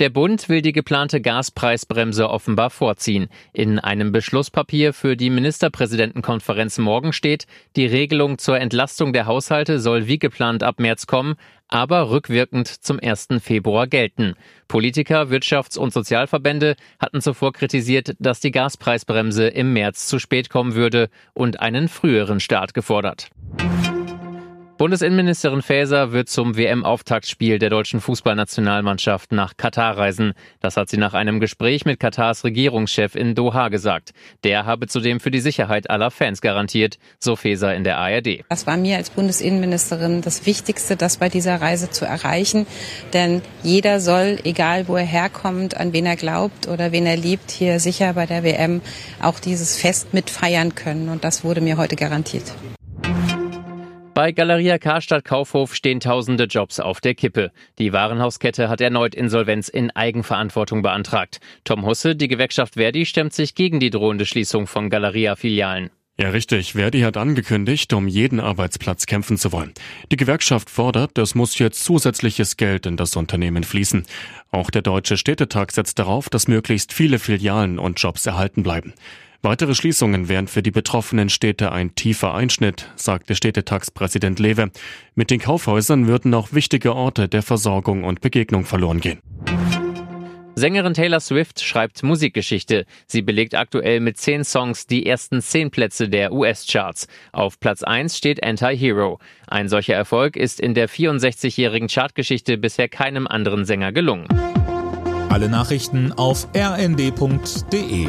Der Bund will die geplante Gaspreisbremse offenbar vorziehen. In einem Beschlusspapier für die Ministerpräsidentenkonferenz morgen steht, die Regelung zur Entlastung der Haushalte soll wie geplant ab März kommen, aber rückwirkend zum 1. Februar gelten. Politiker, Wirtschafts- und Sozialverbände hatten zuvor kritisiert, dass die Gaspreisbremse im März zu spät kommen würde und einen früheren Start gefordert. Bundesinnenministerin Faeser wird zum WM-Auftaktspiel der deutschen Fußballnationalmannschaft nach Katar reisen. Das hat sie nach einem Gespräch mit Katars Regierungschef in Doha gesagt. Der habe zudem für die Sicherheit aller Fans garantiert, so Faeser in der ARD. Das war mir als Bundesinnenministerin das Wichtigste, das bei dieser Reise zu erreichen. Denn jeder soll, egal wo er herkommt, an wen er glaubt oder wen er liebt, hier sicher bei der WM auch dieses Fest mitfeiern können. Und das wurde mir heute garantiert. Bei Galeria Karstadt Kaufhof stehen tausende Jobs auf der Kippe. Die Warenhauskette hat erneut Insolvenz in Eigenverantwortung beantragt. Tom Husse, die Gewerkschaft Verdi, stemmt sich gegen die drohende Schließung von Galeria-Filialen. Ja, richtig. Verdi hat angekündigt, um jeden Arbeitsplatz kämpfen zu wollen. Die Gewerkschaft fordert, es muss jetzt zusätzliches Geld in das Unternehmen fließen. Auch der Deutsche Städtetag setzt darauf, dass möglichst viele Filialen und Jobs erhalten bleiben. Weitere Schließungen wären für die betroffenen Städte ein tiefer Einschnitt, sagte Städtetagspräsident Lewe. Mit den Kaufhäusern würden auch wichtige Orte der Versorgung und Begegnung verloren gehen. Sängerin Taylor Swift schreibt Musikgeschichte. Sie belegt aktuell mit zehn Songs die ersten zehn Plätze der US-Charts. Auf Platz 1 steht Anti-Hero. Ein solcher Erfolg ist in der 64-jährigen Chartgeschichte bisher keinem anderen Sänger gelungen. Alle Nachrichten auf rnd.de